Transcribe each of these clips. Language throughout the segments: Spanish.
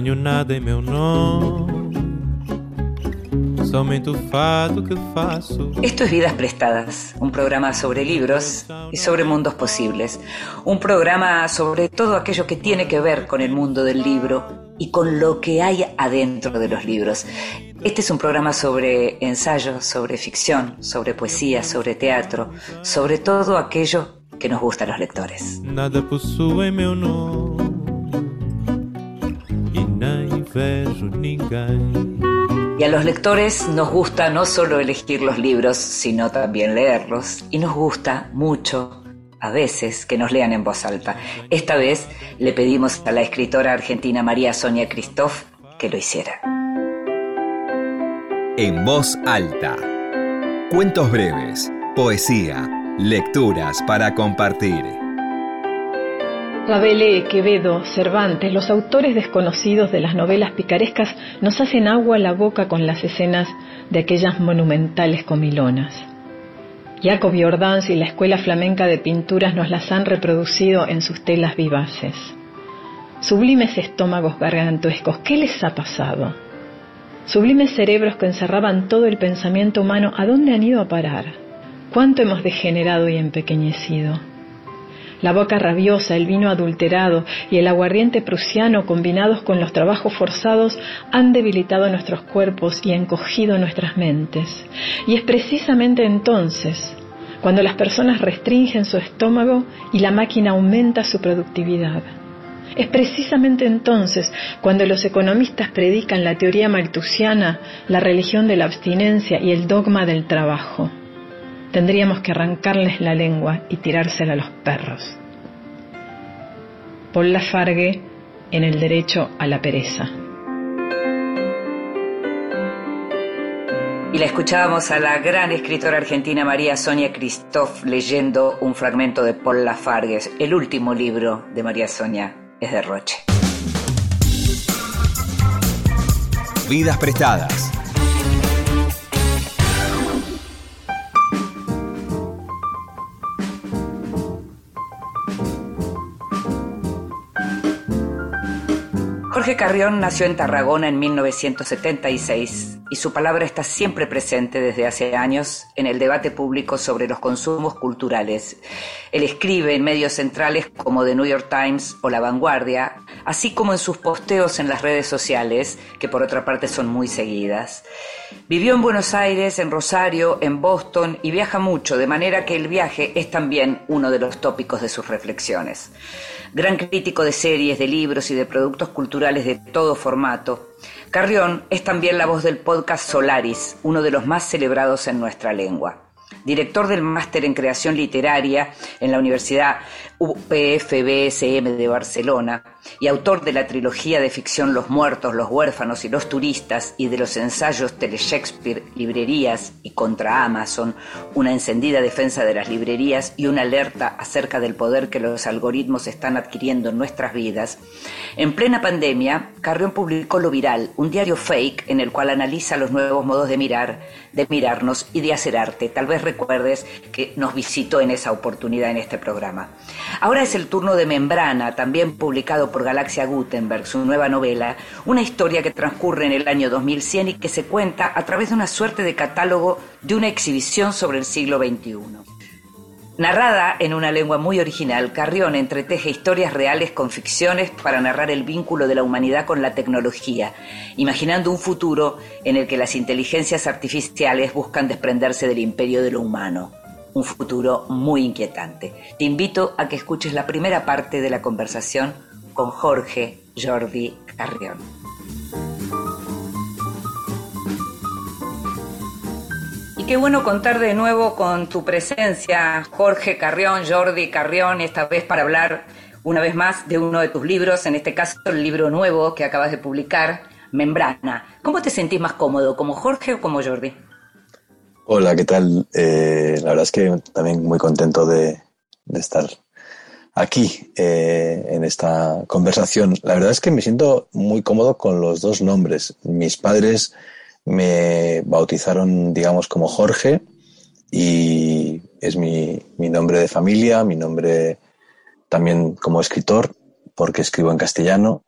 Nada em meu nome. Somente o fado que faço. Esto es Vidas Prestadas, un programa sobre libros y sobre mundos posibles. Un programa sobre todo aquello que tiene que ver con el mundo del libro y con lo que hay adentro de los libros. Este es un programa sobre ensayo, sobre ficción, sobre poesía, sobre teatro, sobre todo aquello que nos gusta a los lectores. Nada possui meu nome. Y a los lectores nos gusta no solo elegir los libros, sino también leerlos. Y nos gusta mucho, a veces, que nos lean en voz alta. Esta vez le pedimos a la escritora argentina María Sonia Christoph que lo hiciera. En voz alta. Cuentos breves, poesía, lecturas para compartir. Rabelais, Quevedo, Cervantes, los autores desconocidos de las novelas picarescas nos hacen agua a la boca con las escenas de aquellas monumentales comilonas. Jacob Jordans y la Escuela Flamenca de Pinturas nos las han reproducido en sus telas vivaces. Sublimes estómagos gargantuescos, ¿qué les ha pasado? Sublimes cerebros que encerraban todo el pensamiento humano, ¿a dónde han ido a parar? ¿Cuánto hemos degenerado y empequeñecido? La boca rabiosa, el vino adulterado y el aguardiente prusiano combinados con los trabajos forzados han debilitado nuestros cuerpos y encogido nuestras mentes. Y es precisamente entonces cuando las personas restringen su estómago y la máquina aumenta su productividad. Es precisamente entonces cuando los economistas predican la teoría maltusiana, la religión de la abstinencia y el dogma del trabajo tendríamos que arrancarles la lengua y tirársela a los perros. Paul Lafargue en el derecho a la pereza. Y la escuchábamos a la gran escritora argentina María Sonia Christoph leyendo un fragmento de Paul Lafargue. El último libro de María Sonia es de Roche. Vidas prestadas. Jorge Carrión nació en Tarragona en 1976 y su palabra está siempre presente desde hace años en el debate público sobre los consumos culturales. Él escribe en medios centrales como The New York Times o La Vanguardia, así como en sus posteos en las redes sociales, que por otra parte son muy seguidas. Vivió en Buenos Aires, en Rosario, en Boston y viaja mucho, de manera que el viaje es también uno de los tópicos de sus reflexiones. Gran crítico de series, de libros y de productos culturales de todo formato, Carrión es también la voz del podcast Solaris, uno de los más celebrados en nuestra lengua director del máster en creación literaria en la Universidad UPFBSM de Barcelona y autor de la trilogía de ficción Los muertos, los huérfanos y los turistas y de los ensayos Tele Shakespeare, librerías y contra Amazon, una encendida defensa de las librerías y una alerta acerca del poder que los algoritmos están adquiriendo en nuestras vidas, en plena pandemia, Carrión publicó Lo Viral, un diario fake en el cual analiza los nuevos modos de mirar, de mirarnos y de hacer arte. Tal vez recuerdes que nos visitó en esa oportunidad en este programa. Ahora es el turno de Membrana, también publicado por Galaxia Gutenberg, su nueva novela, una historia que transcurre en el año 2100 y que se cuenta a través de una suerte de catálogo de una exhibición sobre el siglo XXI. Narrada en una lengua muy original, Carrión entreteje historias reales con ficciones para narrar el vínculo de la humanidad con la tecnología, imaginando un futuro en el que las inteligencias artificiales buscan desprenderse del imperio de lo humano. Un futuro muy inquietante. Te invito a que escuches la primera parte de la conversación con Jorge Jordi Carrión. Qué bueno contar de nuevo con tu presencia, Jorge Carrión, Jordi Carrión, esta vez para hablar una vez más de uno de tus libros, en este caso el libro nuevo que acabas de publicar, Membrana. ¿Cómo te sentís más cómodo, como Jorge o como Jordi? Hola, ¿qué tal? Eh, la verdad es que también muy contento de, estar aquí eh, en esta conversación. La verdad es que me siento muy cómodo con los dos nombres. Mis padres me bautizaron, digamos, como Jorge y es mi, nombre de familia, mi nombre también como escritor, porque escribo en castellano,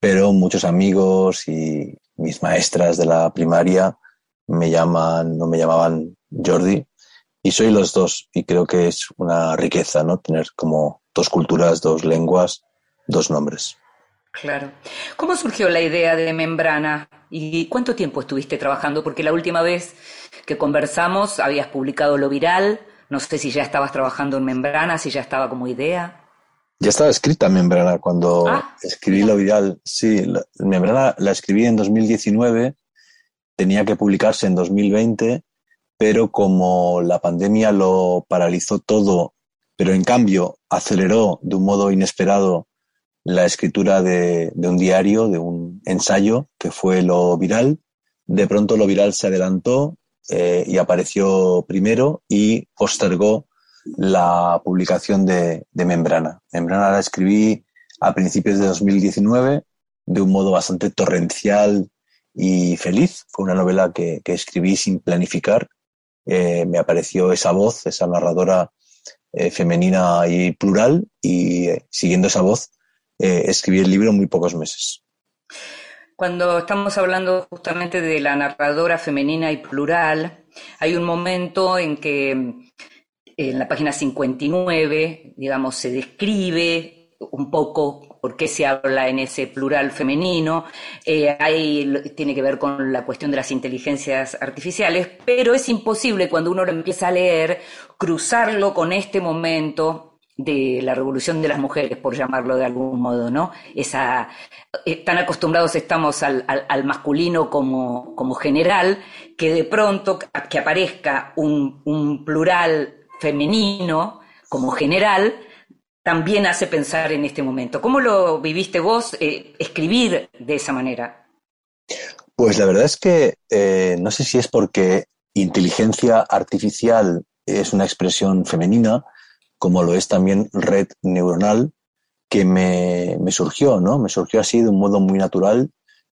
pero muchos amigos y mis maestras de la primaria me llaman, no me llamaban Jordi, y soy los dos, y creo que es una riqueza, ¿no? Tener como dos culturas, dos lenguas, dos nombres. Claro. ¿Cómo surgió la idea de Membrana y cuánto tiempo estuviste trabajando? Porque la última vez que conversamos habías publicado Lo Viral, no sé si ya estabas trabajando en Membrana, si ya estaba como idea. Ya estaba escrita Membrana cuando ah, escribí Lo Viral. Sí, Membrana la escribí en 2019, tenía que publicarse en 2020, pero como la pandemia lo paralizó todo, pero en cambio aceleró de un modo inesperado la escritura de, un diario, de un ensayo, que fue lo viral. De pronto lo viral se adelantó eh, y apareció primero y postergó la publicación de, Membrana. Membrana la escribí a principios de 2019 de un modo bastante torrencial y feliz. Fue una novela que, escribí sin planificar. Eh, me apareció esa voz, esa narradora eh, femenina y plural y siguiendo esa voz eh, escribí el libro en muy pocos meses. Cuando estamos hablando justamente de la narradora femenina y plural, hay un momento en que en la página 59, digamos, se describe un poco por qué se habla en ese plural femenino. Eh, tiene que ver con la cuestión de las inteligencias artificiales, pero es imposible cuando uno lo empieza a leer cruzarlo con este momento de la revolución de las mujeres, por llamarlo de algún modo, ¿no? Esa, eh, tan acostumbrados estamos al, masculino como, como, general, que de pronto que aparezca un, plural femenino como general, también hace pensar en este momento. ¿Cómo lo viviste vos eh, escribir de esa manera? Pues la verdad es que eh, no sé si es porque inteligencia artificial es una expresión femenina, como lo es también red neuronal, que me, surgió, ¿no? Me surgió así de un modo muy natural.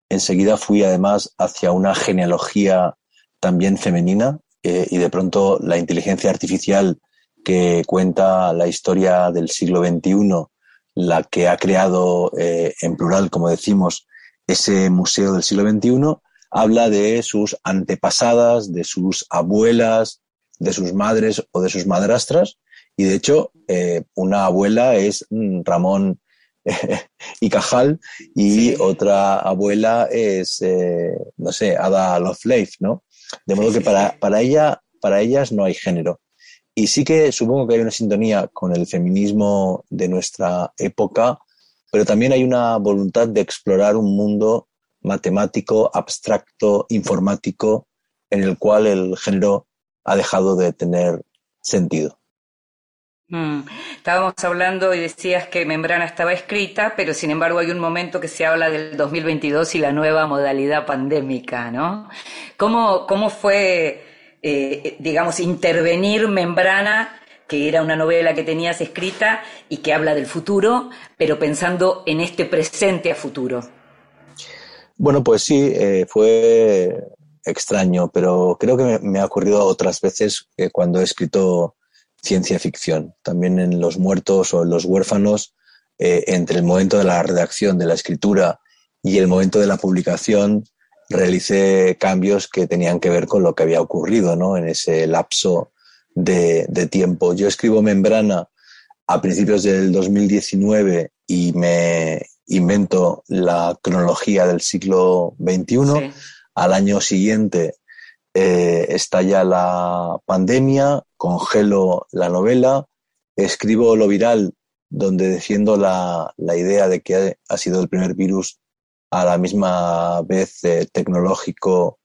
Enseguida fui además hacia una genealogía también femenina eh, y de pronto la inteligencia artificial que cuenta la historia del siglo XXI, la que ha creado eh, en plural, como decimos, ese museo del siglo XXI, habla de sus antepasadas, de sus abuelas, de sus madres o de sus madrastras, y de hecho, eh, una abuela es mm, Ramón y Cajal y otra abuela es, eh, no sé, Ada Lovelace, ¿no? De modo que para, para, ella, para ellas no hay género. Y sí que supongo que hay una sintonía con el feminismo de nuestra época, pero también hay una voluntad de explorar un mundo matemático, abstracto, informático, en el cual el género ha dejado de tener sentido. Mm. Estábamos hablando y decías que Membrana estaba escrita, pero sin embargo hay un momento que se habla del 2022 y la nueva modalidad pandémica, ¿no? ¿Cómo, cómo fue, eh, digamos, intervenir Membrana, que era una novela que tenías escrita y que habla del futuro, pero pensando en este presente a futuro? Bueno, pues sí, eh, fue extraño, pero creo que me, ha ocurrido otras veces eh, cuando he escrito ciencia ficción. También en Los Muertos o en Los Huérfanos, eh, entre el momento de la redacción, de la escritura y el momento de la publicación, realicé cambios que tenían que ver con lo que había ocurrido ¿no? en ese lapso de, tiempo. Yo escribo Membrana a principios del 2019 y me invento la cronología del siglo XXI. Al año siguiente eh, estalla la pandemia, congelo la novela, escribo lo viral, donde defiendo la, idea de que ha sido el primer virus a la misma vez eh, tecnológico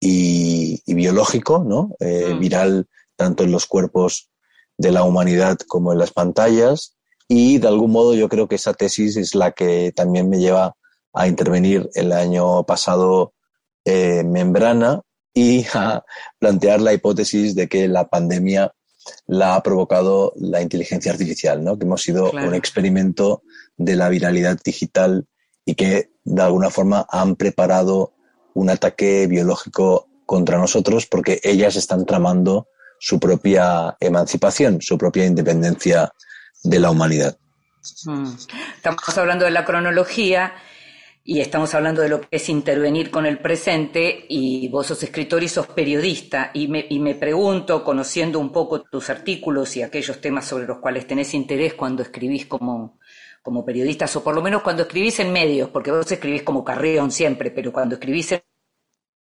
y, biológico, ¿no? Eh, mm. Viral tanto en los cuerpos de la humanidad como en las pantallas. Y de algún modo yo creo que esa tesis es la que también me lleva a intervenir el año pasado Membrana, y a plantear la hipótesis de que la pandemia la ha provocado la inteligencia artificial, ¿no? que hemos sido un experimento de la viralidad digital y que de alguna forma han preparado un ataque biológico contra nosotros porque ellas están tramando su propia emancipación, su propia independencia de la humanidad. Mm. Estamos hablando de la cronología y estamos hablando de lo que es intervenir con el presente y vos sos escritor y sos periodista y me, y me pregunto, conociendo un poco tus artículos y aquellos temas sobre los cuales tenés interés cuando escribís como, como periodistas o por lo menos cuando escribís en medios, porque vos escribís como Carrión siempre, pero cuando escribís en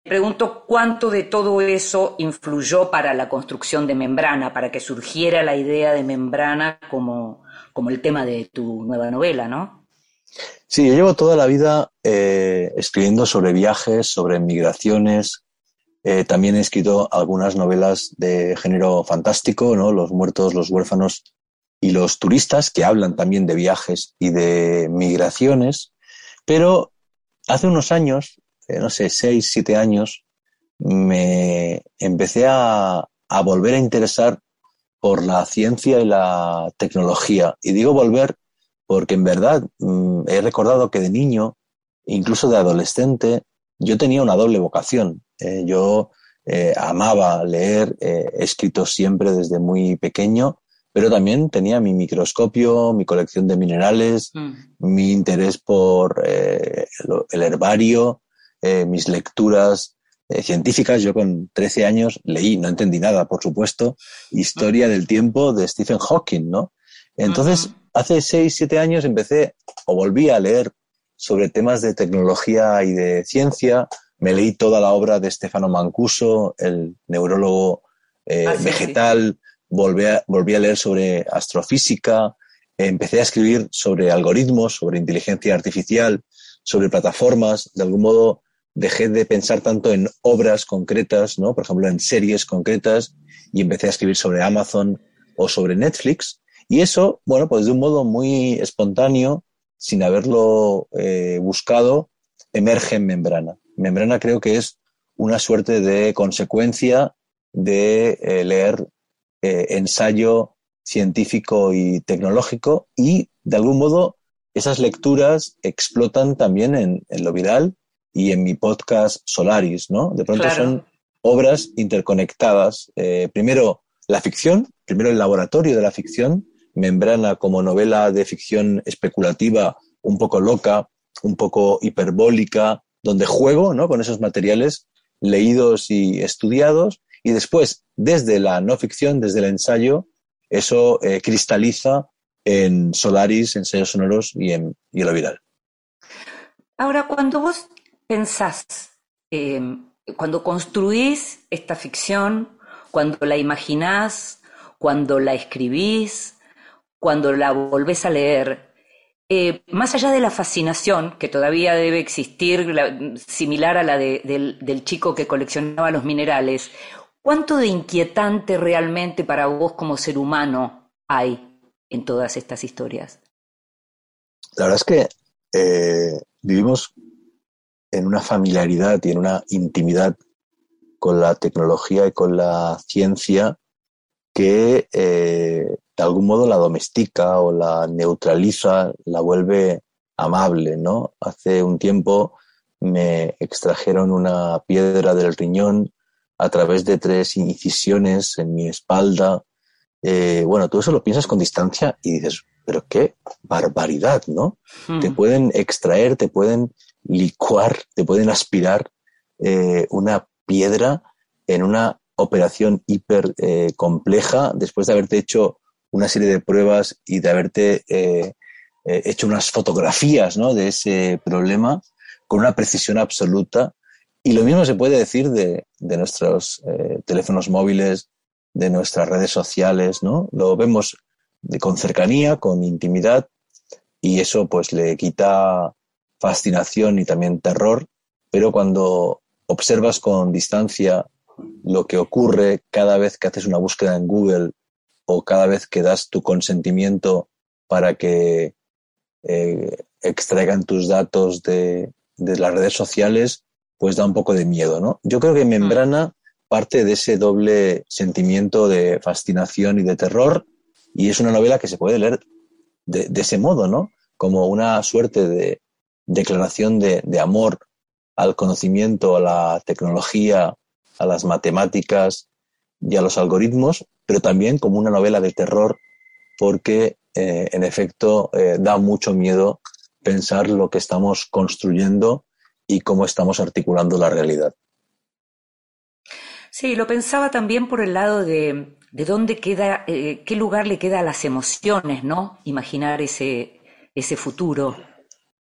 pregunto cuánto de todo eso influyó para la construcción de Membrana, para que surgiera la idea de Membrana como, como el tema de tu nueva novela, ¿no? Sí, yo llevo toda la vida eh, escribiendo sobre viajes, sobre migraciones. Eh, también he escrito algunas novelas de género fantástico, ¿no? Los muertos, los huérfanos y los turistas, que hablan también de viajes y de migraciones. Pero hace unos años, eh, no sé, seis, siete años, me empecé a, a volver a interesar por la ciencia y la tecnología. Y digo volver porque en verdad mm, he recordado que de niño, incluso de adolescente, yo tenía una doble vocación. Eh, yo eh, amaba leer, eh, he escrito siempre desde muy pequeño, pero también tenía mi microscopio, mi colección de minerales, mm. mi interés por el herbario, mis lecturas científicas. Yo con 13 años leí, no entendí nada, por supuesto, Historia del tiempo de Stephen Hawking, ¿no? Entonces, hace seis, siete años empecé o volví a leer sobre temas de tecnología y de ciencia. Me leí toda la obra de Stefano Mancuso, el neurólogo eh, ah, vegetal. Volví, a, volví a leer sobre astrofísica. Empecé a escribir sobre algoritmos, sobre inteligencia artificial, sobre plataformas. De algún modo dejé de pensar tanto en obras concretas, ¿no? por ejemplo, en series concretas, y empecé a escribir sobre Amazon o sobre Netflix. Y eso, bueno, pues de un modo muy espontáneo, sin haberlo eh, buscado, emerge en membrana. Membrana creo que es una suerte de consecuencia de eh, leer eh, ensayo científico y tecnológico y, de algún modo, esas lecturas explotan también en, lo viral y en mi podcast Solaris, ¿no? De pronto son obras interconectadas. primero la ficción, primero el laboratorio de la ficción, Membrana como novela de ficción especulativa, un poco loca, un poco hiperbólica, donde juego ¿no? con esos materiales leídos y estudiados, y después, desde la no ficción, desde el ensayo, eso eh, cristaliza en Solaris, ensayos sonoros y en, y lo viral. Ahora, cuando vos pensás, eh, cuando construís esta ficción, cuando la imaginás, cuando la escribís, cuando la volvés a leer, eh, más allá de la fascinación que todavía debe existir, similar a la del, chico que coleccionaba los minerales, ¿cuánto de inquietante realmente para vos como ser humano hay en todas estas historias? La verdad es que eh, vivimos en una familiaridad y en una intimidad con la tecnología y con la ciencia que eh, de algún modo la domestica o la neutraliza, la vuelve amable, ¿no? Hace un tiempo me extrajeron una piedra del riñón a través de tres incisiones en mi espalda. Eh, bueno, tú eso lo piensas con distancia y dices, pero qué barbaridad, ¿no? Hmm. Te pueden extraer, te pueden licuar, te pueden aspirar eh, una piedra en una operación hiper eh, compleja después de haberte hecho una serie de pruebas y de haberte eh, eh, hecho unas fotografías ¿no? de ese problema con una precisión absoluta. Y lo mismo se puede decir de, de nuestros eh, teléfonos móviles, de nuestras redes sociales, ¿no? Lo vemos con cercanía, con intimidad, y eso pues le quita fascinación y también terror, pero cuando observas con distancia lo que ocurre cada vez que haces una búsqueda en Google o cada vez que das tu consentimiento para que eh, extraigan tus datos de, las redes sociales, pues da un poco de miedo, ¿no? Yo creo que mm. Membrana parte de ese doble sentimiento de fascinación y de terror y es una novela que se puede leer de, ese modo, ¿no? Como una suerte de declaración de, de amor al conocimiento, a la tecnología, a las matemáticas y a los algoritmos, pero también como una novela de terror porque, eh, en efecto, eh, da mucho miedo pensar lo que estamos construyendo y cómo estamos articulando la realidad. Sí, lo pensaba también por el lado de, de dónde queda, eh, qué lugar le queda a las emociones, ¿no? Imaginar ese, ese futuro.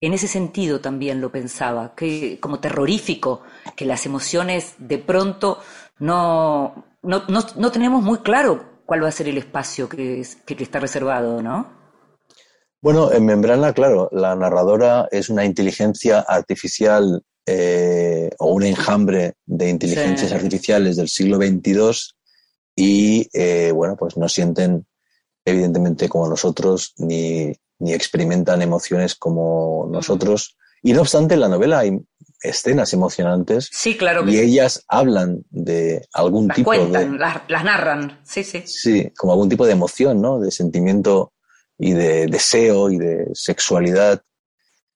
En ese sentido también lo pensaba, que como terrorífico, que las emociones de pronto no, no, no, tenemos muy claro cuál va a ser el espacio que, que está reservado, ¿no? Bueno, en Membrana, claro, la narradora es una inteligencia artificial eh, o un enjambre de inteligencias artificiales del siglo XXII y, eh, bueno, pues no sienten evidentemente como nosotros ni, ni experimentan emociones como nosotros. Y no obstante, en la novela hay escenas emocionantes. Sí, claro. y ellas hablan de algún tipo cuentan, de. Las, las narran, sí, sí. Sí, como algún tipo de emoción, ¿no? De sentimiento y de deseo y de sexualidad,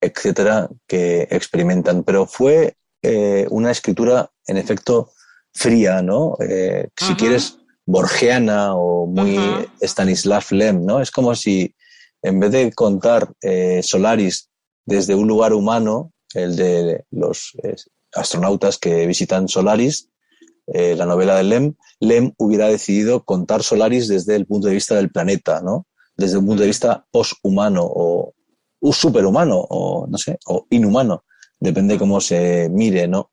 etcétera, que experimentan. Pero fue eh, una escritura, en efecto, fría, ¿no? Eh, si quieres, borgiana o muy Stanislav Lem, ¿no? Es como si, en vez de contar eh, Solaris desde un lugar humano, el de los astronautas que visitan Solaris, la novela de Lem, Lem hubiera decidido contar Solaris desde el punto de vista del planeta, ¿no? desde un punto de vista poshumano o, superhumano o no sé, o inhumano, depende cómo se mire, ¿no?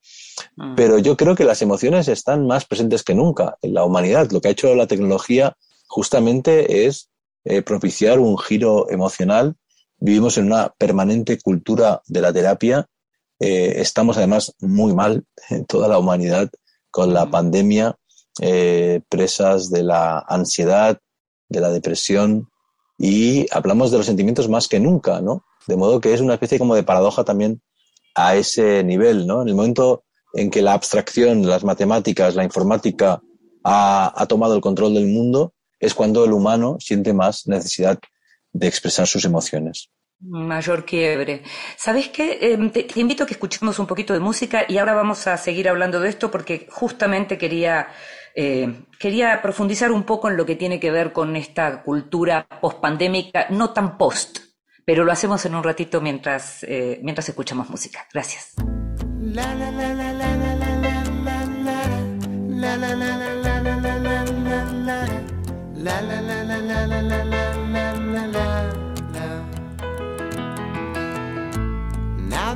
Mm. Pero yo creo que las emociones están más presentes que nunca en la humanidad. Lo que ha hecho la tecnología justamente es eh, propiciar un giro emocional. Vivimos en una permanente cultura de la terapia. Eh, estamos además muy mal en toda la humanidad con la pandemia, eh, presas de la ansiedad, de la depresión, y hablamos de los sentimientos más que nunca, ¿no? De modo que es una especie como de paradoja también a ese nivel, ¿no? En el momento en que la abstracción, las matemáticas, la informática ha, tomado el control del mundo, es cuando el humano siente más necesidad de expresar sus emociones. Mayor quiebre. ¿Sabes qué? Em, te, invito a que escuchemos un poquito de música y ahora vamos a seguir hablando de esto porque justamente quería eh, quería profundizar un poco en lo que tiene que ver con esta cultura post-pandémica, no tan post, pero lo hacemos en un ratito mientras, eh, mientras escuchamos música. Gracias. Now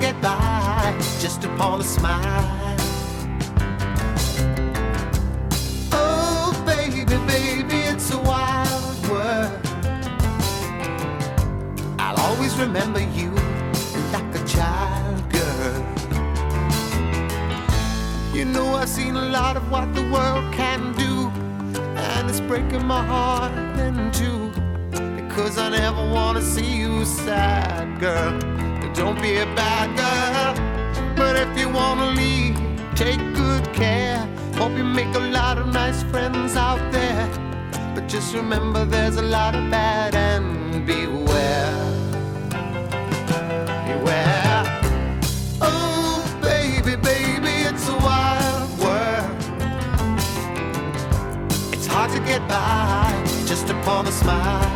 Get by just upon a smile. Oh, baby, baby, it's a wild world. I'll always remember you like a child girl. You know, I've seen a lot of what the world can do, and it's breaking my heart in two. Because I never wanna see you sad, girl. Don't be a bad girl. But if you wanna leave, take good care. Hope you make a lot of nice friends out there. But just remember there's a lot of bad and beware. Beware. Oh, baby, baby, it's a wild world. It's hard to get by just upon a smile.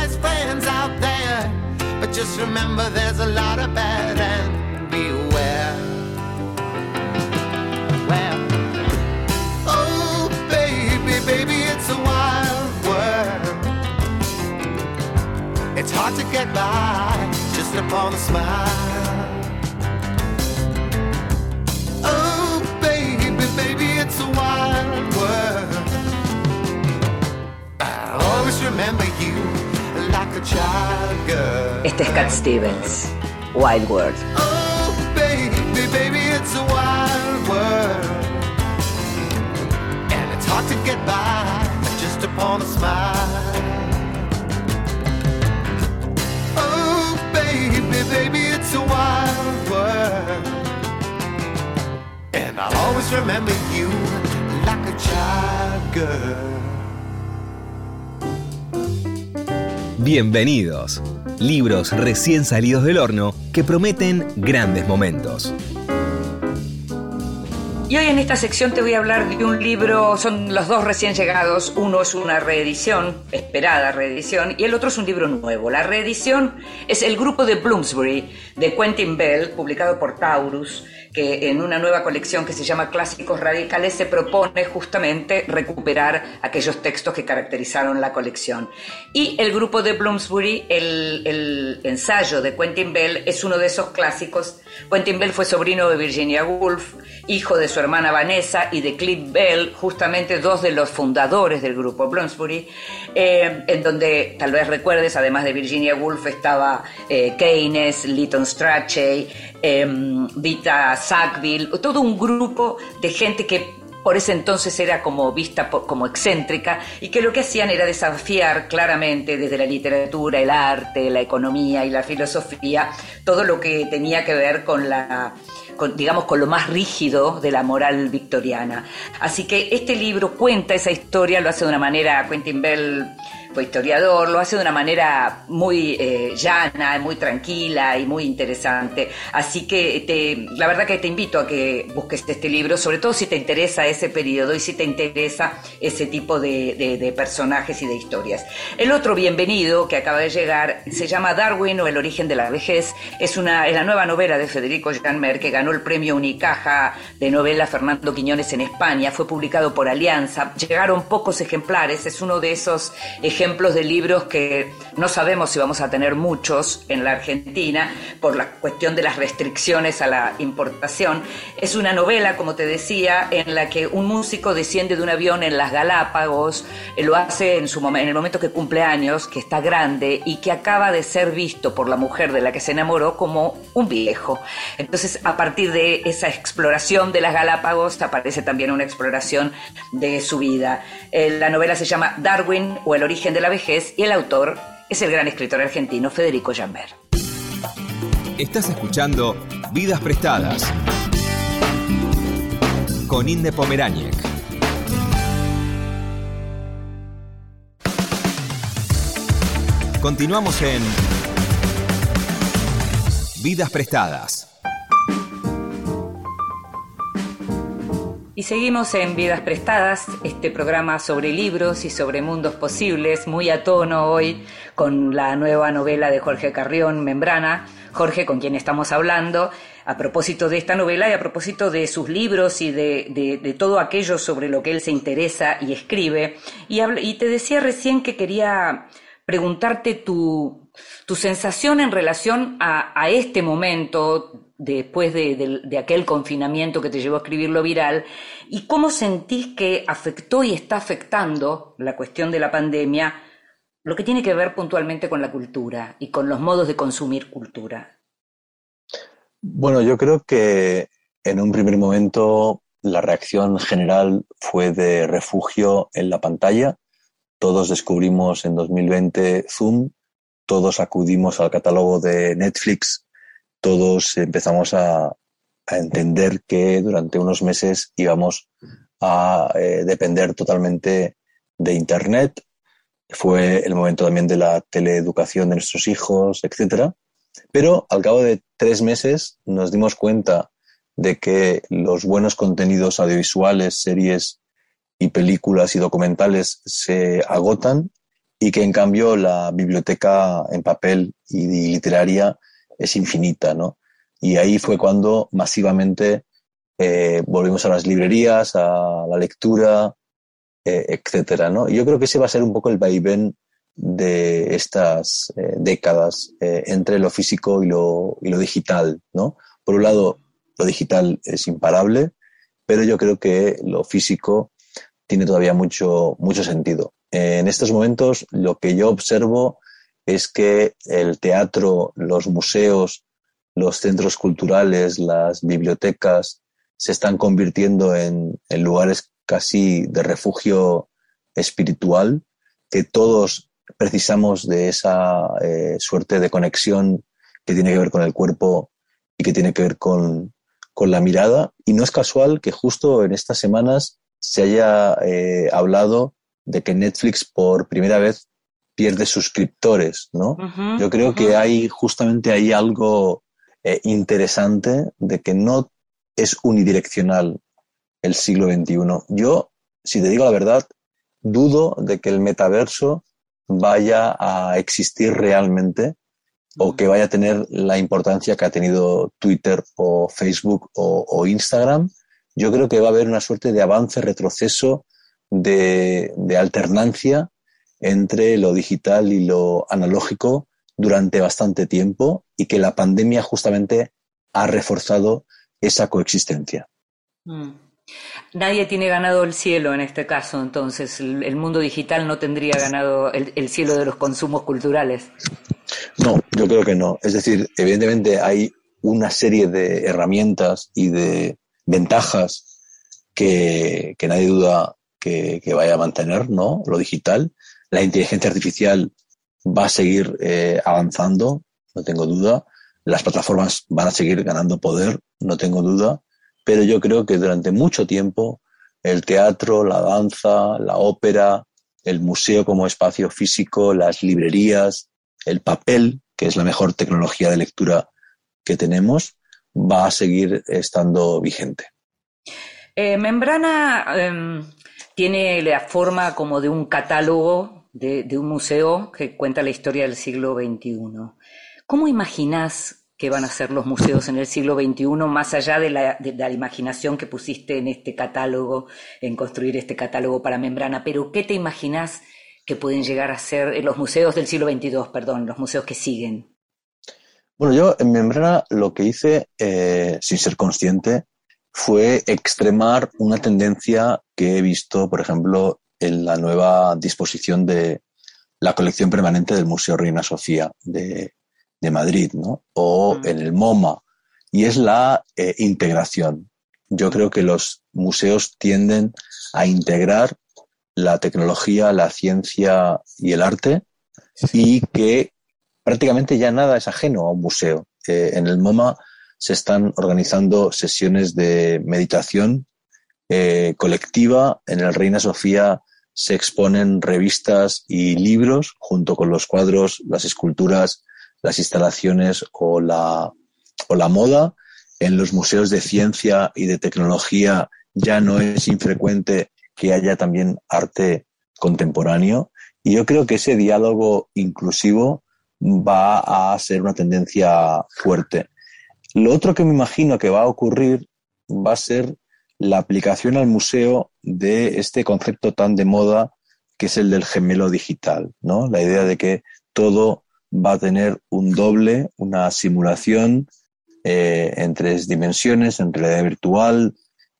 Just remember there's a lot of bad and beware. Well, oh baby, baby, it's a wild world. It's hard to get by just upon a smile. Oh baby, baby, it's a wild world. Always remember Este es Cat Stevens, Wild World. Oh, baby, baby, it's a wild world. And it's hard to get by just upon a smile. Oh, baby, baby, it's a wild world. And I'll always remember you like a child girl. Bienvenidos. Libros recién salidos del horno que prometen grandes momentos. Y hoy en esta sección te voy a hablar de un libro, son los dos recién llegados, uno es una reedición, esperada reedición, y el otro es un libro nuevo. La reedición es El grupo de Bloomsbury, de Quentin Bell, publicado por Taurus, que en una nueva colección que se llama Clásicos Radicales se propone justamente recuperar aquellos textos que caracterizaron la colección. Y el grupo de Bloomsbury, el, el ensayo de Quentin Bell, es uno de esos clásicos. Quentin Bell fue sobrino de Virginia Woolf, hijo de su hermana Vanessa y de Cliff Bell, justamente dos de los fundadores del grupo Bloomsbury, eh, en donde tal vez recuerdes, además de Virginia Woolf, estaba eh, Keynes, Lytton Strachey, eh, Vita Sackville, todo un grupo de gente que por ese entonces era como vista como excéntrica y que lo que hacían era desafiar claramente desde la literatura, el arte, la economía y la filosofía todo lo que tenía que ver con la digamos con lo más rígido de la moral victoriana. Así que este libro cuenta esa historia, lo hace de una manera Quentin Bell historiador, lo hace de una manera muy eh, llana, muy tranquila y muy interesante. Así que la verdad que te invito a que busques este libro, sobre todo si te interesa ese periodo y si te interesa ese tipo de, de- de personajes y de historias. El otro bienvenido que acaba de llegar se llama Darwin o el origen de la vejez. Es, una, es la nueva novela de Federico Janmer que ganó el premio Unicaja de novela Fernando Quiñones en España. Fue publicado por Alianza. Llegaron pocos ejemplares. Es uno de esos ejemplos de libros que no sabemos si vamos a tener muchos en la Argentina por la cuestión de las restricciones a la importación. Es una novela, como te decía, en la que un músico desciende de un avión en las Galápagos, eh, lo hace en, su en el momento que cumple años, que está grande y que acaba de ser visto por la mujer de la que se enamoró como un viejo. Entonces, a partir de esa exploración de las Galápagos, aparece también una exploración de su vida. Eh, la novela se llama Darwin o el origen de la vejez y el autor es el gran escritor argentino Federico Jambert. Estás escuchando Vidas Prestadas con Inde Pomeráñez. Continuamos en Vidas Prestadas. Y seguimos en Vidas Prestadas, este programa sobre libros y sobre mundos posibles, muy a tono hoy con la nueva novela de Jorge Carrión, Membrana. Jorge, con quien estamos hablando, a propósito de esta novela y a propósito de sus libros y de, todo aquello sobre lo que él se interesa y escribe. Y, y te decía recién que quería preguntarte tu, tu sensación en relación a, a este momento después de, aquel confinamiento que te llevó a escribirlo viral y cómo sentís que afectó y está afectando la cuestión de la pandemia lo que tiene que ver puntualmente con la cultura y con los modos de consumir cultura. Bueno, yo creo que en un primer momento la reacción general fue de refugio en la pantalla. Todos descubrimos en 2020 Zoom, todos acudimos al catálogo de Netflix, todos empezamos a, entender que durante unos meses íbamos a eh, depender totalmente de Internet. Fue el momento también de la teleeducación de nuestros hijos, etcétera. Pero al cabo de tres meses nos dimos cuenta de que los buenos contenidos audiovisuales, series y películas y documentales se agotan y que en cambio la biblioteca en papel y literaria es infinita, ¿no? Y ahí fue cuando masivamente eh, volvimos a las librerías, a la lectura, eh, etcétera, ¿no? Yo creo que ese va a ser un poco el vaivén de estas eh, décadas entre lo físico y lo, y lo digital, ¿no? Por un lado, lo digital es imparable, pero yo creo que lo físico tiene todavía mucho, mucho sentido. En estos momentos, lo que yo observo es que el teatro, los museos, los centros culturales, las bibliotecas, se están convirtiendo en, lugares casi de refugio espiritual, que todos precisamos de esa eh, suerte de conexión que tiene que ver con el cuerpo y que tiene que ver con, con la mirada. Y no es casual que justo en estas semanas se haya eh, hablado de que Netflix por primera vez pierde suscriptores, ¿no? Yo creo que hay justamente ahí algo eh, interesante de que no es unidireccional el siglo XXI. Yo, si te digo la verdad, dudo de que el metaverso vaya a existir realmente o que vaya a tener la importancia que ha tenido Twitter o Facebook o, o Instagram. Yo creo que va a haber una suerte de avance, retroceso, de, de alternancia entre lo digital y lo analógico durante bastante tiempo y que la pandemia justamente ha reforzado esa coexistencia. Mm. Nadie tiene ganado el cielo en este caso, entonces el, el mundo digital no tendría ganado el, el cielo de los consumos culturales. No, yo creo que no. Es decir, evidentemente hay una serie de herramientas y de ventajas que, que nadie duda que, que vaya a mantener, ¿no? Lo digital. La inteligencia artificial va a seguir eh, avanzando, no tengo duda. Las plataformas van a seguir ganando poder, no tengo duda. Pero yo creo que durante mucho tiempo el teatro, la danza, la ópera, el museo como espacio físico, las librerías, el papel, que es la mejor tecnología de lectura que tenemos, va a seguir estando vigente. Eh, Membrana em, tiene la forma como de un catálogo de, un museo que cuenta la historia del siglo XXI. ¿Cómo imaginás que van a ser los museos en el siglo XXI, más allá de la, de la imaginación que pusiste en este catálogo, en construir este catálogo para Membrana? Pero ¿qué te imaginás que pueden llegar a ser eh, los museos del siglo XXII, perdón, los museos que siguen? Bueno, yo en Membrana lo que hice, eh, sin ser consciente, fue extremar una tendencia que he visto, por ejemplo, en la nueva disposición de la colección permanente del Museo Reina Sofía de, de Madrid, ¿no? O Mm. en el MoMA, y es la eh, integración. Yo creo que los museos tienden a integrar la tecnología, la ciencia y el arte y que prácticamente ya nada es ajeno a un museo. Eh, en el MoMA se están organizando sesiones de meditación eh, colectiva. En el Reina Sofía se exponen revistas y libros junto con los cuadros, las esculturas, las instalaciones o la, o la moda. En los museos de ciencia y de tecnología ya no es infrecuente que haya también arte contemporáneo. Y yo creo que ese diálogo inclusivo va a ser una tendencia fuerte. Lo otro que me imagino que va a ocurrir va a ser la aplicación al museo de este concepto tan de moda que es el del gemelo digital, ¿no? La idea de que todo va a tener un doble, una simulación eh, en tres dimensiones, en realidad virtual,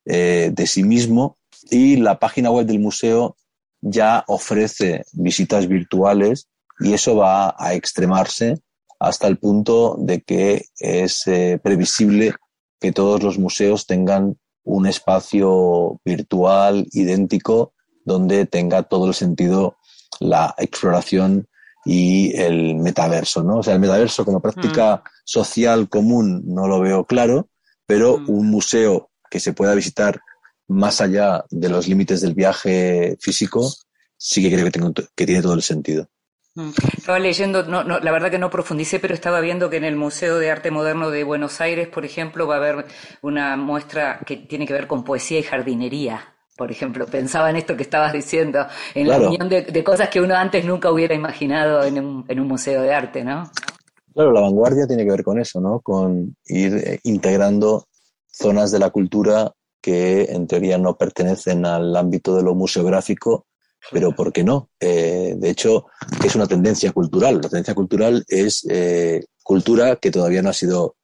eh, de sí mismo, y la página web del museo ya ofrece visitas virtuales y eso va a extremarse hasta el punto de que es eh, previsible que todos los museos tengan un espacio virtual idéntico donde tenga todo el sentido la exploración y el metaverso, ¿no? O sea, el metaverso como práctica social común no lo veo claro, pero Mm. un museo que se pueda visitar más allá de los límites del viaje físico, sí que creo que, tengo- que tiene todo el sentido. Mm. Estaba leyendo, no, no, la verdad que no profundicé, pero estaba viendo que en el Museo de Arte Moderno de Buenos Aires, por ejemplo, va a haber una muestra que tiene que ver con poesía y jardinería. Por ejemplo, pensaba en esto que estabas diciendo, en la unión de, de cosas que uno antes nunca hubiera imaginado en un, en un museo de arte, ¿no? Claro, la vanguardia tiene que ver con eso, ¿no? Con ir eh, integrando zonas de la cultura que en teoría no pertenecen al ámbito de lo museográfico, pero ¿por qué no? Eh, de hecho, es una tendencia cultural. La tendencia cultural es eh, cultura que todavía no ha sido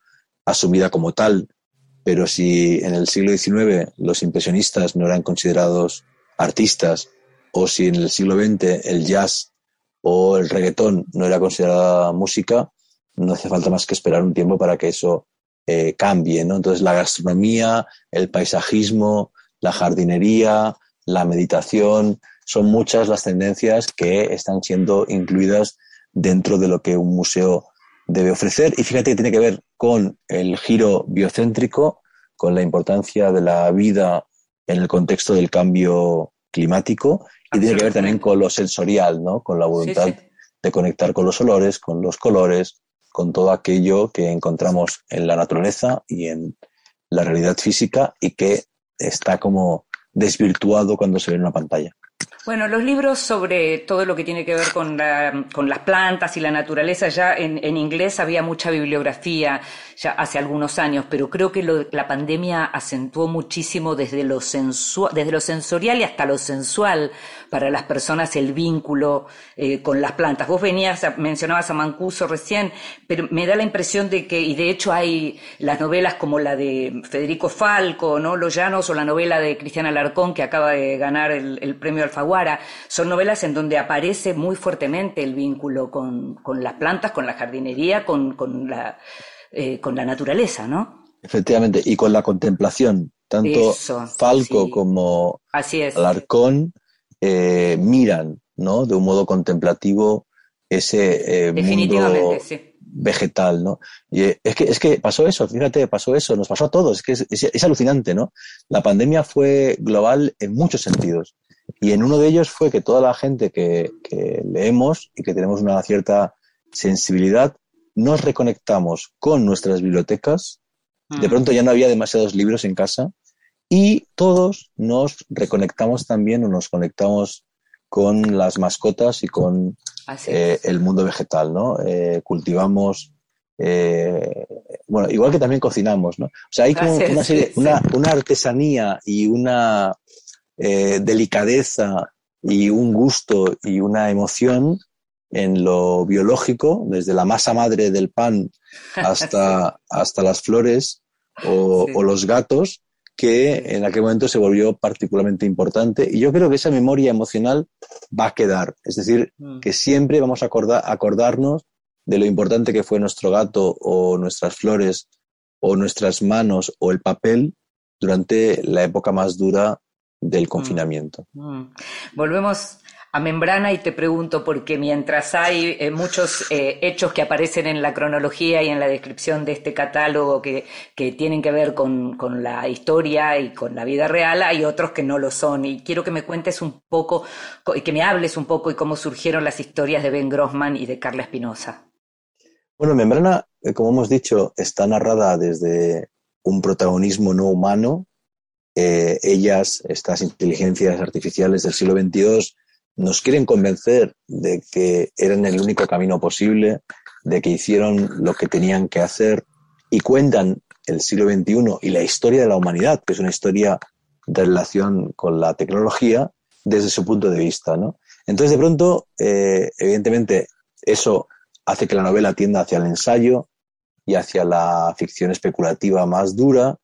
asumida como tal, pero si en el siglo XIX los impresionistas no eran considerados artistas, o si en el siglo XX el jazz o el reggaetón no era considerada música, no hace falta más que esperar un tiempo para que eso eh, cambie. ¿no? Entonces la gastronomía, el paisajismo, la jardinería, la meditación, son muchas las tendencias que están siendo incluidas dentro de lo que un museo debe ofrecer. Y fíjate que tiene que ver con el giro biocéntrico, con la importancia de la vida en el contexto del cambio climático y tiene que ver también con lo sensorial, ¿no? con la voluntad Sí, sí. de conectar con los olores, con los colores, con todo aquello que encontramos en la naturaleza y en la realidad física y que está como desvirtuado cuando se ve en una pantalla. Bueno, los libros sobre todo lo que tiene que ver con, la- con las plantas y la naturaleza, ya en, en inglés había mucha bibliografía ya hace algunos años, pero creo que lo- la pandemia acentuó muchísimo desde lo, desde lo sensorial y hasta lo sensual para las personas el vínculo eh, con las plantas. Vos venías, a- mencionabas a Mancuso recién, pero me da la impresión de que, y de hecho hay las novelas como la de Federico Falco, ¿no? Los Llanos o la novela de Cristiana Alarcón que acaba de ganar el, el premio Alfaguara, son novelas en donde aparece muy fuertemente el vínculo con, con las plantas, con la jardinería, con, con la, eh, con la naturaleza, ¿no? Efectivamente, y con la contemplación, tanto Eso, Falco sí. como Así es. Alarcón eh, miran ¿no? de un modo contemplativo ese eh, mundo sí. vegetal, ¿no? Y eh, es que, es que pasó eso, fíjate, pasó eso, nos pasó a todos, es que es, es- es alucinante, ¿no? La pandemia fue global en muchos sentidos. Y en uno de ellos fue que toda la gente que, que leemos y que tenemos una cierta sensibilidad, nos reconectamos con nuestras bibliotecas. De Mm. pronto ya no había demasiados libros en casa y todos nos reconectamos también o nos conectamos con las mascotas y con eh, el mundo vegetal, ¿no? Eh, cultivamos, eh, bueno, igual que también cocinamos, ¿no? O sea, hay como una, serie- una, una artesanía y una eh, delicadeza y un gusto y una emoción en lo biológico, desde la masa madre del pan hasta, hasta las flores o, Sí. o los gatos, que en aquel momento se volvió particularmente importante. Y yo creo que esa memoria emocional va a quedar. Es decir, Mm. que siempre vamos a acordar, acordarnos de lo importante que fue nuestro gato o nuestras flores o nuestras manos o el papel durante la época más dura del confinamiento. Mm. Volvemos a Membrana y te pregunto, porque mientras hay eh, muchos eh, hechos que aparecen en la cronología y en la descripción de este catálogo que, que tienen que ver con, con la historia y con la vida real, hay otros que no lo son. Y quiero que me cuentes un poco, co- y que me hables un poco de cómo surgieron las historias de Ben Grossman y de Carla Espinosa. Bueno, Membrana, eh, como hemos dicho, está narrada desde un protagonismo no humano. Ellas, estas inteligencias artificiales del siglo XXII, nos quieren convencer de que eran el único camino posible, de que hicieron lo que tenían que hacer y cuentan el siglo XXI y la historia de la humanidad, que es una historia de relación con la tecnología, desde su punto de vista. ¿no? Entonces, de pronto, eh, evidentemente, eso hace que la novela tienda hacia el ensayo y hacia la ficción especulativa más dura,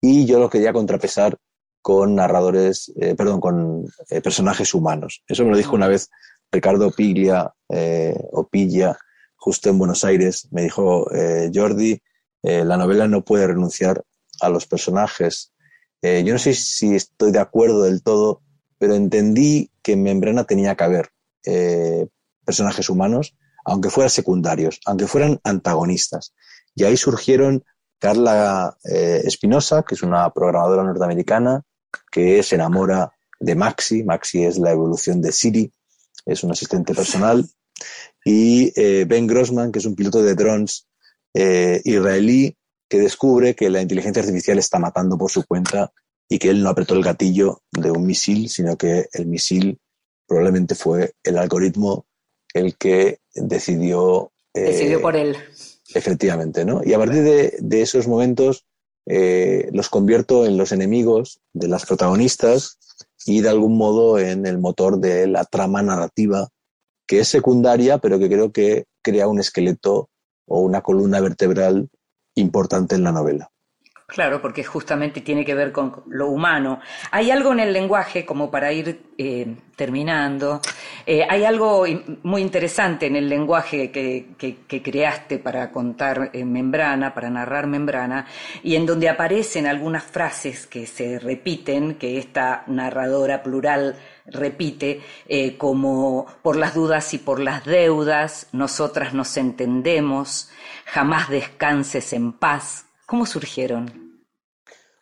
y yo lo quería contrapesar con narradores, eh, perdón, con eh, personajes humanos. Eso me lo dijo una vez Ricardo Piglia eh, o Pilla, justo en Buenos Aires. Me dijo, eh, Jordi, eh, la novela no puede renunciar a los personajes. Eh, yo no sé si estoy de acuerdo del todo, pero entendí que en Membrana tenía que haber eh, personajes humanos, aunque fueran secundarios, aunque fueran antagonistas. Y ahí surgieron Carla eh, Espinosa, que es una programadora norteamericana, que se enamora de Maxi. Maxi es la evolución de Siri, es un asistente personal. Y eh, Ben Grossman, que es un piloto de drones eh, israelí, que descubre que la inteligencia artificial está matando por su cuenta y que él no apretó el gatillo de un misil, sino que el misil probablemente fue el algoritmo el que decidió. eh, Decidió por él. Efectivamente, ¿no? Y a partir de, de esos momentos eh, los convierto en los enemigos de las protagonistas y de algún modo en el motor de la trama narrativa, que es secundaria, pero que creo que crea un esqueleto o una columna vertebral importante en la novela. Claro, porque justamente tiene que ver con lo humano. Hay algo en el lenguaje, como para ir eh, terminando, eh, hay algo muy interesante en el lenguaje que, que, creaste para contar membrana, para narrar membrana, y en donde aparecen algunas frases que se repiten, que esta narradora plural repite, eh, como por las dudas y por las deudas, nosotras nos entendemos, jamás descanses en paz, ¿Cómo surgieron?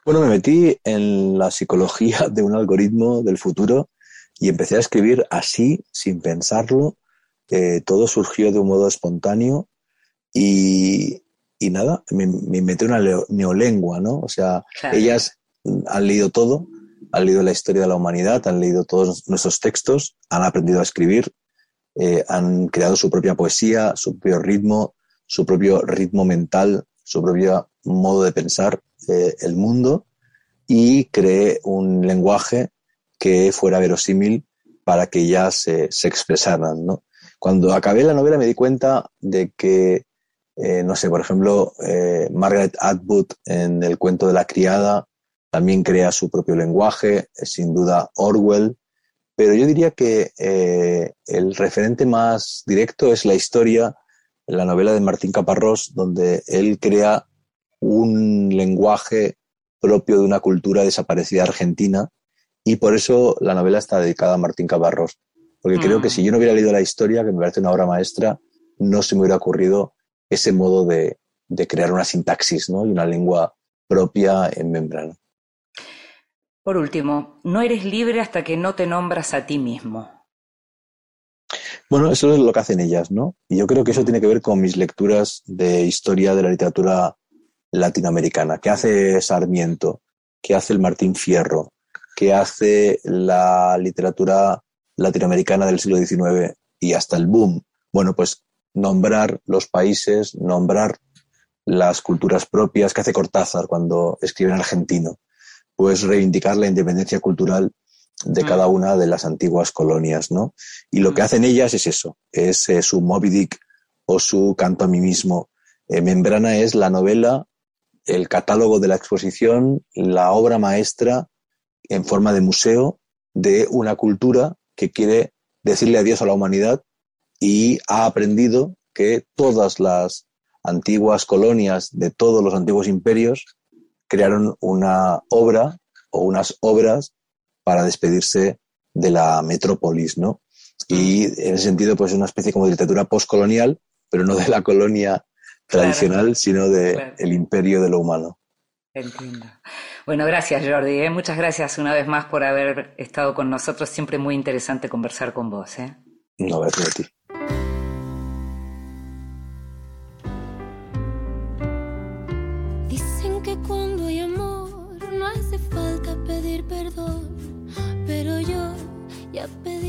Bueno, me metí en la psicología de un algoritmo del futuro y empecé a escribir así, sin pensarlo. Eh, todo surgió de un modo espontáneo y, nada, me, me metí una neolengua, ¿no? O sea, ellas han leído todo, han leído la historia de la humanidad, han leído todos nuestros textos, han aprendido a escribir, eh, han creado su propia poesía, su propio ritmo, su propio ritmo mental, su propio modo de pensar eh, el mundo y creé un lenguaje que fuera verosímil para que se, se expresaran. ¿no? Cuando acabé la novela me di cuenta de que, eh, no sé, por ejemplo, eh, Margaret Atwood en el cuento de la criada también crea su propio lenguaje, sin duda Orwell, pero yo diría que el referente más directo es la historia en la novela de Martín Caparrós, donde él crea un lenguaje propio de una cultura desaparecida argentina y por eso la novela está dedicada a Martín Caparrós. Porque creo que mm. si yo no hubiera leído la historia, que me parece una obra maestra, no se me hubiera ocurrido ese modo de, de crear una sintaxis ¿no? y una lengua propia en membrana. Por último, no eres libre hasta que no te nombras a ti mismo. Bueno, eso es lo que hacen ellas, ¿no? Y yo creo que eso tiene que ver con mis lecturas de historia de la literatura latinoamericana. ¿Qué hace Sarmiento? ¿Qué hace el Martín Fierro? ¿Qué hace la literatura latinoamericana del siglo XIX y hasta el boom? Bueno, pues nombrar los países, nombrar las culturas propias que hace Cortázar cuando escribe en argentino, pues reivindicar la independencia cultural de mm. cada una de las antiguas colonias, ¿no? Y lo que mm. hacen ellas es eso, es eh, su Moby Dick o su Canto a mí mismo. Eh, Membrana es la novela, el catálogo de la exposición, la obra maestra en forma de museo de una cultura que quiere decirle adiós a la humanidad y ha aprendido que todas las antiguas colonias de todos los antiguos imperios crearon una obra o unas obras para despedirse de la metrópolis, ¿no? Y en ese sentido, pues es una especie como de literatura postcolonial, pero no de la colonia tradicional, sino del el imperio de lo humano. Entiendo. Bueno, gracias Jordi. ¿eh? Muchas gracias una vez más por haber estado con nosotros. Siempre muy interesante conversar con vos. ¿eh? No, gracias a ti.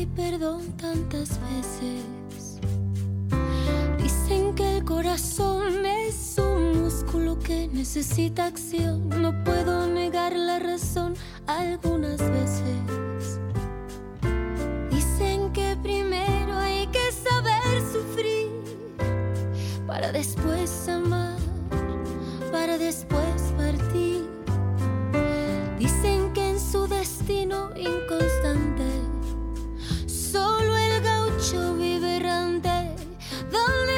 Perdón tantas veces. Dicen que el corazón es un músculo que necesita acción. No puedo negar la razón algunas veces. Dicen que primero hay que saber sufrir para después amar, para después partir. Dicen que su destino inconstante. Solo el gaucho vive errante, donde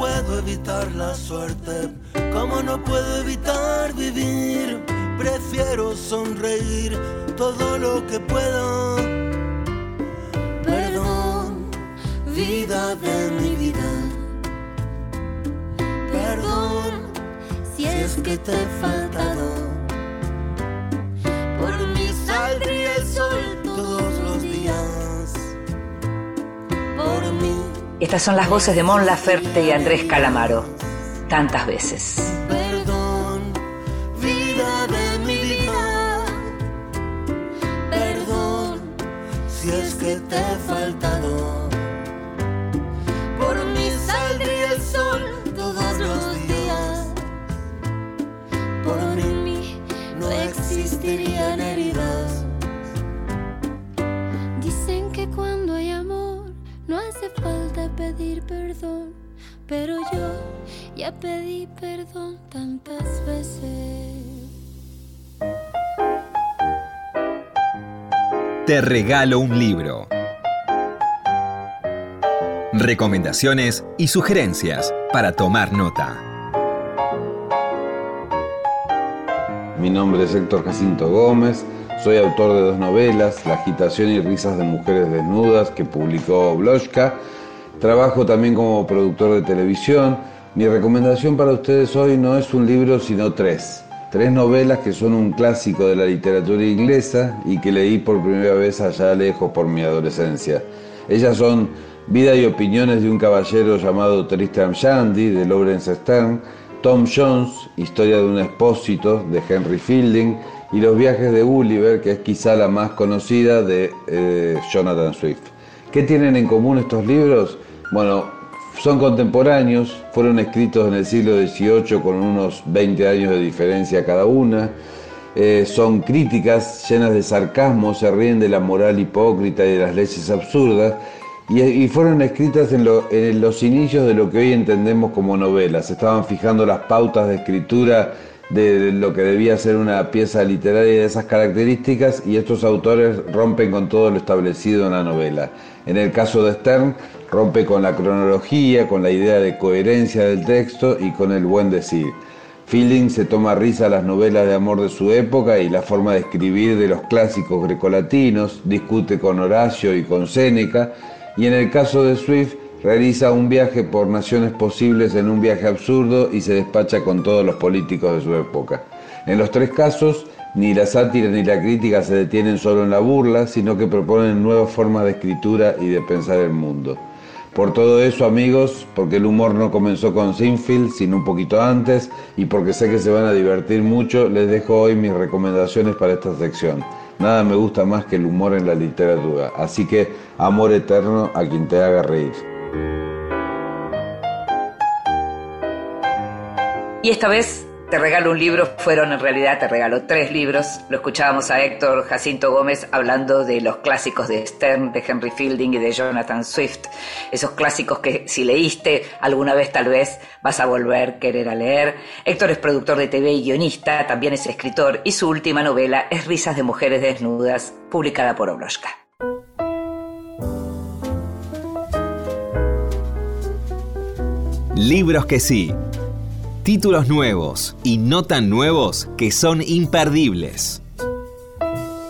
Puedo evitar la suerte, como no puedo evitar vivir. Prefiero sonreír todo lo que pueda. Perdón, vida de mi vida. Perdón si es que te he faltado. Estas son las voces de Mon Laferte y Andrés Calamaro. Tantas veces. perdón, vida de mi vida. Perdón, si es que te he faltado. Pedir perdón, pero yo ya pedí perdón tantas veces. Te regalo un libro. Recomendaciones y sugerencias para tomar nota. Mi nombre es Héctor Jacinto Gómez, soy autor de dos novelas, La agitación y risas de mujeres desnudas, que publicó Bloshka. Trabajo también como productor de televisión. Mi recomendación para ustedes hoy no es un libro, sino tres. Tres novelas que son un clásico de la literatura inglesa y que leí por primera vez allá lejos por mi adolescencia. Ellas son Vida y opiniones de un caballero llamado Tristram Shandy, de Lawrence Stern, Tom Jones, Historia de un expósito, de Henry Fielding, y Los viajes de Gulliver, que es quizá la más conocida de eh, Jonathan Swift. ¿Qué tienen en común estos libros? Bueno, son contemporáneos, fueron escritos en el siglo XVIII con unos 20 años de diferencia cada una. Eh, son críticas llenas de sarcasmo, se ríen de la moral hipócrita y de las leyes absurdas, y, y fueron escritas en, lo- en los inicios de lo que hoy entendemos como novelas. Estaban fijando las pautas de escritura de lo que debía ser una pieza literaria de esas características y estos autores rompen con todo lo establecido en la novela. En el caso de Stern, rompe con la cronología, con la idea de coherencia del texto y con el buen decir. Fielding se toma risa a las novelas de amor de su época y la forma de escribir de los clásicos grecolatinos, discute con Horacio y con Séneca, y en el caso de Swift realiza un viaje por naciones posibles en un viaje absurdo y se despacha con todos los políticos de su época. En los tres casos, ni la sátira ni la crítica se detienen solo en la burla, sino que proponen nuevas formas de escritura y de pensar el mundo. Por todo eso, amigos, porque el humor no comenzó con Sinfield, sino un poquito antes, y porque sé que se van a divertir mucho, les dejo hoy mis recomendaciones para esta sección. Nada me gusta más que el humor en la literatura, así que amor eterno a quien te haga reír. Y esta vez te regalo un libro, fueron en realidad te regalo tres libros. Lo escuchábamos a Héctor Jacinto Gómez hablando de los clásicos de Stern, de Henry Fielding y de Jonathan Swift. Esos clásicos que si leíste alguna vez tal vez vas a volver a querer leer. Héctor es productor de TV y guionista, también es escritor y su última novela es Risas de Mujeres Desnudas, publicada por Obloshka. Libros que sí. Títulos nuevos y no tan nuevos que son imperdibles.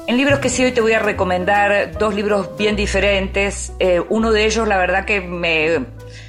En libros que sí hoy te voy a recomendar dos libros bien diferentes. Eh, uno de ellos, la verdad que me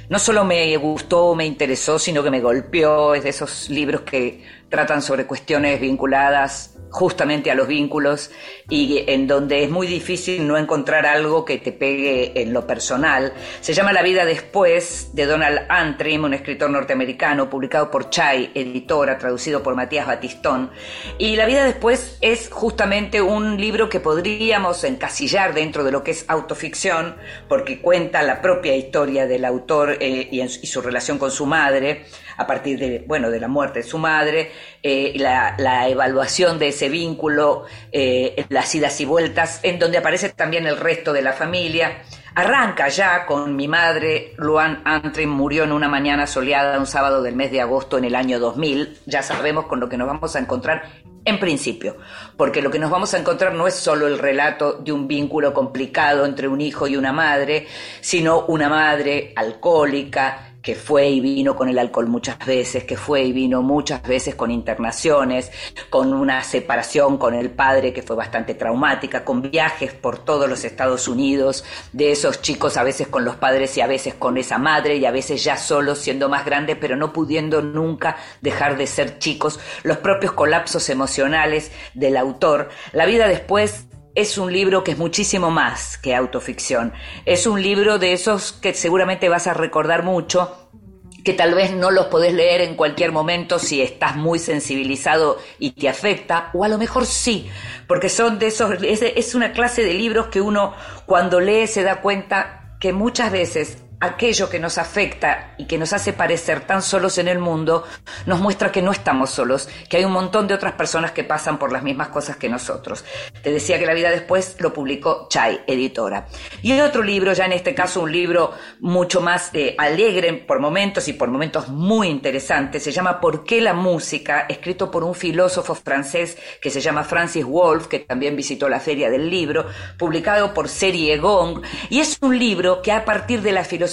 no solo me gustó, me interesó, sino que me golpeó. Es de esos libros que tratan sobre cuestiones vinculadas justamente a los vínculos y en donde es muy difícil no encontrar algo que te pegue en lo personal. Se llama La vida después de Donald Antrim, un escritor norteamericano, publicado por Chai, editora, traducido por Matías Batistón. Y La vida después es justamente un libro que podríamos encasillar dentro de lo que es autoficción, porque cuenta la propia historia del autor eh, y, su relación con su madre. A partir de, bueno, de la muerte de su madre, eh, la, evaluación de ese vínculo, eh, las idas y vueltas, en donde aparece también el resto de la familia. Arranca ya con mi madre, Luan Antrim murió en una mañana soleada un sábado del mes de agosto en el año 2000. Ya sabemos con lo que nos vamos a encontrar en principio, porque lo que nos vamos a encontrar no es solo el relato de un vínculo complicado entre un hijo y una madre, sino una madre alcohólica, que fue y vino con el alcohol muchas veces, que fue y vino muchas veces con internaciones, con una separación con el padre que fue bastante traumática, con viajes por todos los Estados Unidos, de esos chicos a veces con los padres y a veces con esa madre y a veces ya solos siendo más grandes, pero no pudiendo nunca dejar de ser chicos, los propios colapsos emocionales del autor. La vida después es un libro que es muchísimo más que autoficción. Es un libro de esos que seguramente vas a recordar mucho, que tal vez no los podés leer en cualquier momento si estás muy sensibilizado y te afecta, o a lo mejor sí, porque son de esos, es, es una clase de libros que uno cuando lee se da cuenta que muchas veces aquello que nos afecta y que nos hace parecer tan solos en el mundo, nos muestra que no estamos solos, que hay un montón de otras personas que pasan por las mismas cosas que nosotros. Te decía que la vida después lo publicó Chai, editora. Y otro libro, ya en este caso un libro mucho más eh, alegre por momentos y por momentos muy interesante, se llama ¿Por qué la música?, escrito por un filósofo francés que se llama Francis Wolff, que también visitó la feria del libro, publicado por Serie Gong, y es un libro que a partir de la filosofía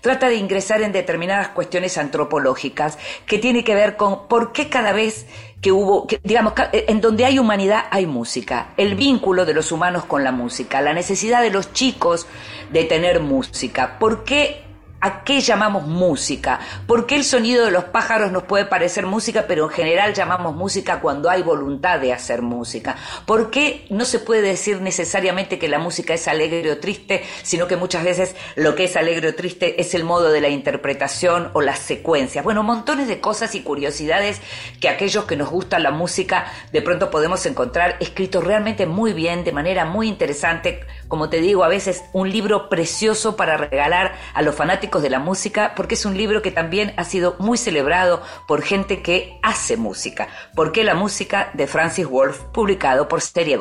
Trata de ingresar en determinadas cuestiones antropológicas que tiene que ver con por qué cada vez que hubo, digamos, en donde hay humanidad hay música, el vínculo de los humanos con la música, la necesidad de los chicos de tener música, por qué ¿A qué llamamos música? ¿Por qué el sonido de los pájaros nos puede parecer música, pero en general llamamos música cuando hay voluntad de hacer música? ¿Por qué no se puede decir necesariamente que la música es alegre o triste, sino que muchas veces lo que es alegre o triste es el modo de la interpretación o las secuencias? Bueno, montones de cosas y curiosidades que aquellos que nos gusta la música de pronto podemos encontrar escrito realmente muy bien, de manera muy interesante, como te digo, a veces un libro precioso para regalar a los fanáticos de la música, porque es un libro que también ha sido muy celebrado por gente que hace música. ¿Por qué la música? de Francis Wolff, publicado por Stereo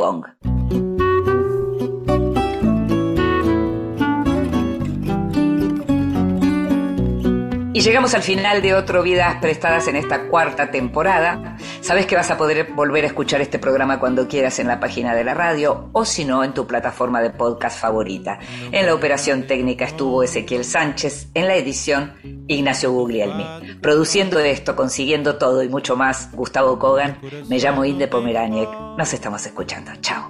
Llegamos al final de otro Vidas Prestadas en esta cuarta temporada. Sabes que vas a poder volver a escuchar este programa cuando quieras en la página de la radio o si no en tu plataforma de podcast favorita. En la operación técnica estuvo Ezequiel Sánchez, en la edición Ignacio Guglielmi. Produciendo esto, consiguiendo todo y mucho más, Gustavo Kogan. Me llamo Inde Pomeraniec. Nos estamos escuchando. Chao.